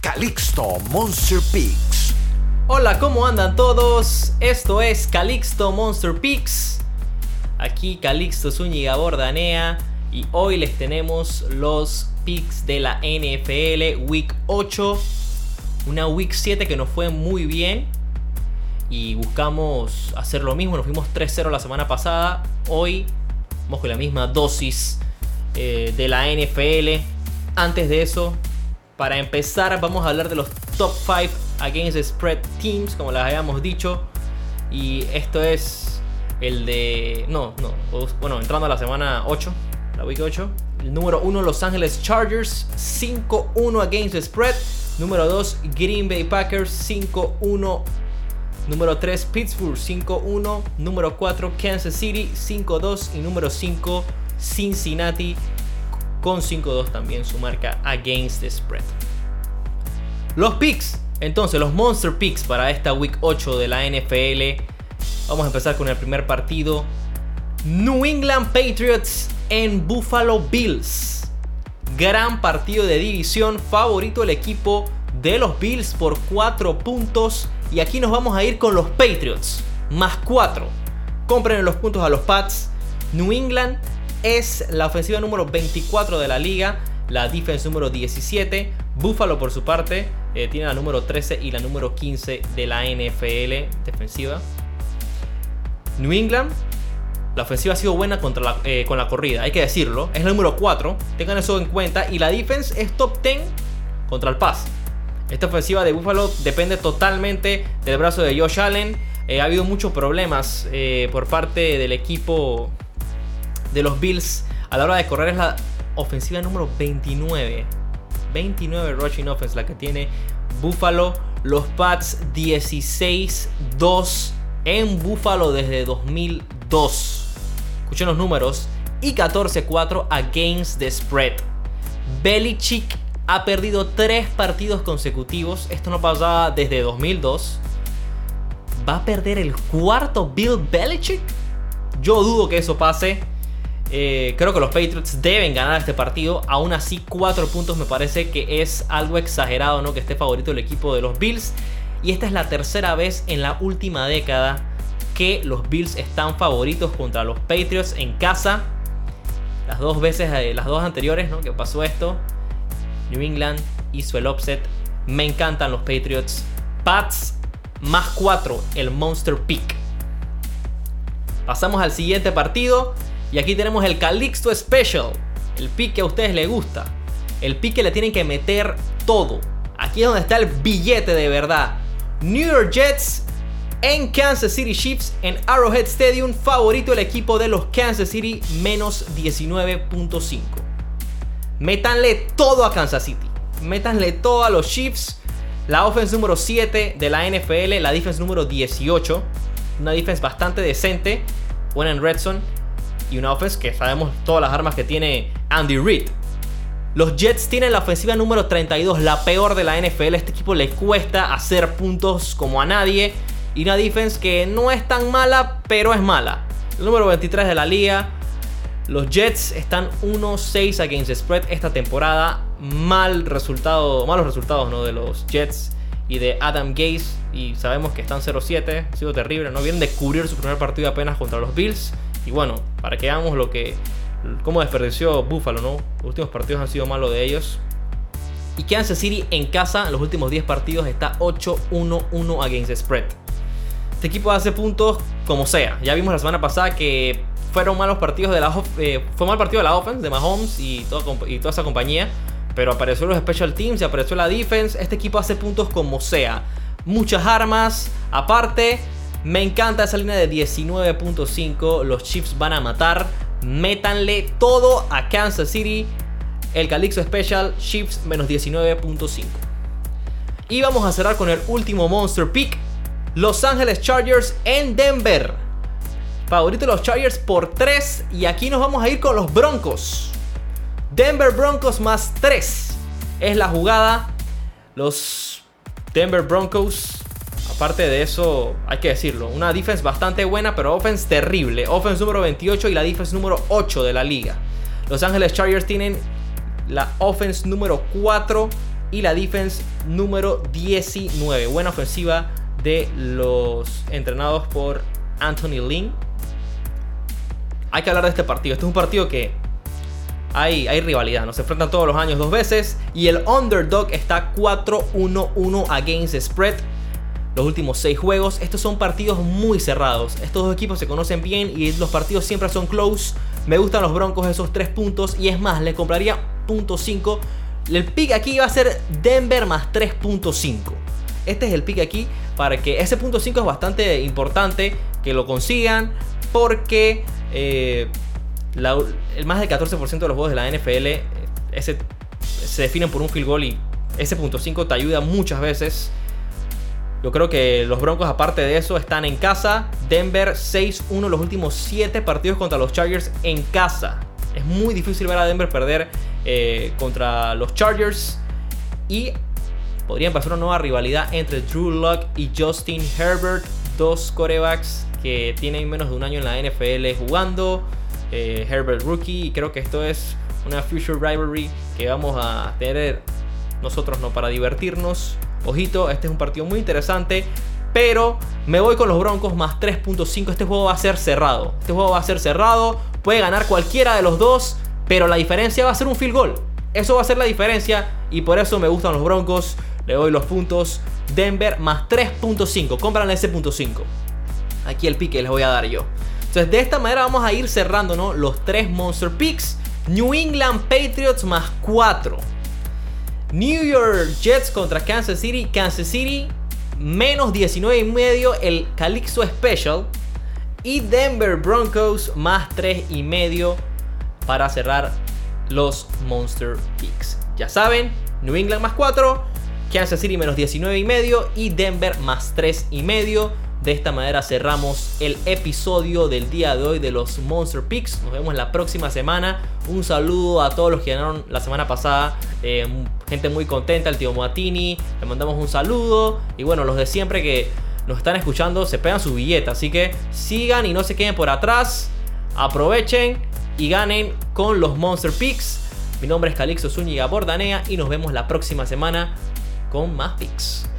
Calixto Monster Peaks. Hola, ¿cómo andan todos? Esto es Calixto Monster Peaks. Aquí Calixto Zúñiga Bordanea y hoy les tenemos los picks de la NFL Week 8. Una Week 7 que nos fue muy bien y buscamos hacer lo mismo. Nos fuimos 3-0 la semana pasada. Hoy vamos con la misma dosis eh, de la NFL. Antes de eso, para empezar, vamos a hablar de los top 5 against spread teams, como les habíamos dicho. Y esto es el de. No, no. Bueno, entrando a la semana 8, la week 8. El número 1, Los Angeles Chargers, 5-1 against spread. Número 2, Green Bay Packers, 5-1. Número 3, Pittsburgh, 5-1. Número 4, Kansas City, 5-2. Y número 5, Cincinnati, con 5-2 también su marca against the spread. Los picks, entonces los Monster Picks para esta Week 8 de la NFL Vamos a empezar con el primer partido. New England Patriots en Buffalo Bills. Gran partido de división, favorito el equipo de los Bills por 4 puntos. Y aquí nos vamos a ir con los Patriots, más 4. Compren los puntos a los Pats. New England es la ofensiva número 24 de la liga, la defense número 17. Buffalo por su parte eh, tiene la número 13 y la número 15 de la NFL defensiva. New England, la ofensiva ha sido buena contra eh, con la corrida, hay que decirlo. Es el número 4, tengan eso en cuenta. Y la defense es top 10 contra el pass. Esta ofensiva de Buffalo depende totalmente del brazo de Josh Allen. Eh, ha habido muchos problemas por parte del equipo de los Bills a la hora de correr. Es la ofensiva número 29. 29 rushing offense la que tiene Buffalo. Los Pats 16-2 en Buffalo desde 2002. Escuchen los números. Y 14-4 against the spread. Belichick ha perdido 3 partidos consecutivos. Esto no pasaba desde 2002. ¿Va a perder el cuarto Bill Belichick? Yo dudo que eso pase. Eh, creo que los Patriots deben ganar este partido. Aún así, 4 puntos me parece que es algo exagerado, ¿no? Que esté favorito el equipo de los Bills. Y esta es la tercera vez en la última década que los Bills están favoritos contra los Patriots en casa. Las dos veces, eh, las dos anteriores ¿no? que pasó esto, New England hizo el offset. Me encantan los Patriots. Pats más 4, el Monster Peak. Pasamos al siguiente partido. Y aquí tenemos el Calixto Special. El pick que a ustedes les gusta. El pick que le tienen que meter todo. Aquí es donde está el billete de verdad. New York Jets en Kansas City Chiefs en Arrowhead Stadium, favorito el equipo de los Kansas City, menos 19.5. Métanle todo a Kansas City. Métanle todo a los Chiefs. La offense número 7 de la NFL, la defense número 18. Una defense bastante decente, buena en Redson. Y una offense que sabemos todas las armas que tiene Andy Reid. Los Jets tienen la ofensiva número 32, la peor de la NFL. Este equipo le cuesta hacer puntos como a nadie. Y una defense que no es tan mala, pero es mala. El número 23 de la liga. Los Jets están 1-6 against spread esta temporada. Mal resultado, malos resultados ¿no? de los Jets y de Adam Gase. Y sabemos que están 0-7. Ha sido terrible. No vienen de cubrir su primer partido apenas contra los Bills. Y bueno, para que veamos lo que cómo desperdició Buffalo, ¿no? Los últimos partidos han sido malos de ellos. Y Kansas City en casa, en los últimos 10 partidos, está 8-1-1 against spread. Este equipo hace puntos como sea. Ya vimos la semana pasada que fueron malos partidos de la eh, fue mal partido de la offense de Mahomes y, y toda esa compañía. Pero apareció los special teams y apareció la defense. Este equipo hace puntos como sea. Muchas armas. Aparte, me encanta esa línea de 19.5. Los Chiefs van a matar. Métanle todo a Kansas City. El Calixto Special Chiefs menos 19.5. Y vamos a cerrar con el último Monster Pick. Los Angeles Chargers en Denver. Favorito de los Chargers por 3. Y aquí nos vamos a ir con los Broncos. Denver Broncos más 3. Es la jugada. Los Denver Broncos Aparte de eso, hay que decirlo, una defense bastante buena, pero offense terrible. Offense número 28 y la defense número 8 de la liga. Los Angeles Chargers tienen la offense número 4 y la defense número 19. Buena ofensiva de los entrenados por Anthony Lynn. Hay que hablar de este partido. Este es un partido que hay, hay rivalidad. Nos enfrentan todos los años dos veces. Y el underdog está 4-1-1 against spread. Los últimos seis juegos. Estos son partidos muy cerrados. Estos dos equipos se conocen bien y los partidos siempre son close. Me gustan los Broncos esos tres puntos. Y es más, le compraría punto .5. El pick aquí va a ser Denver más 3.5. Este es el pick aquí para que ese punto 5 es bastante importante que lo consigan porque eh, el más del 14% de los juegos de la NFL eh, ese, se definen por un field goal y ese punto 5 te ayuda muchas veces. Yo creo que los Broncos, aparte de eso, están en casa. Denver 6-1 los últimos 7 partidos contra los Chargers en casa. Es muy difícil ver a Denver perder eh, contra los Chargers. Y podría empezar una nueva rivalidad entre Drew Luck y Justin Herbert. Dos corebacks que tienen menos de un año en la NFL jugando. Eh, Herbert Rookie. Y creo que esto es una future rivalry que vamos a tener nosotros no para divertirnos. Ojito, este es un partido muy interesante. Pero me voy con los Broncos más 3.5. Este juego va a ser cerrado. Este juego va a ser cerrado. Puede ganar cualquiera de los dos. Pero la diferencia va a ser un field goal. Eso va a ser la diferencia. Y por eso me gustan los Broncos. Le doy los puntos. Denver más 3.5. Compran ese punto 5. Aquí el pique les voy a dar yo. Entonces, de esta manera vamos a ir cerrando ¿no? los tres Monster Picks. New England Patriots más 4. New York Jets contra Kansas City. Kansas City menos 19 y medio el Calixto Special. Y Denver Broncos más 3 y medio para cerrar los Monster Picks. Ya saben, New England más 4, Kansas City menos 19 y medio y Denver más 3 y medio. De esta manera cerramos el episodio del día de hoy de los Monster Picks. Nos vemos la próxima semana. Un saludo a todos los que ganaron la semana pasada. Eh, gente muy contenta, el tío Moatini. Le mandamos un saludo. Y bueno, los de siempre que nos están escuchando se pegan su billete. Así que sigan y no se queden por atrás. Aprovechen y ganen con los Monster Picks. Mi nombre es Calixto Zúñiga Bordanea y nos vemos la próxima semana con más picks.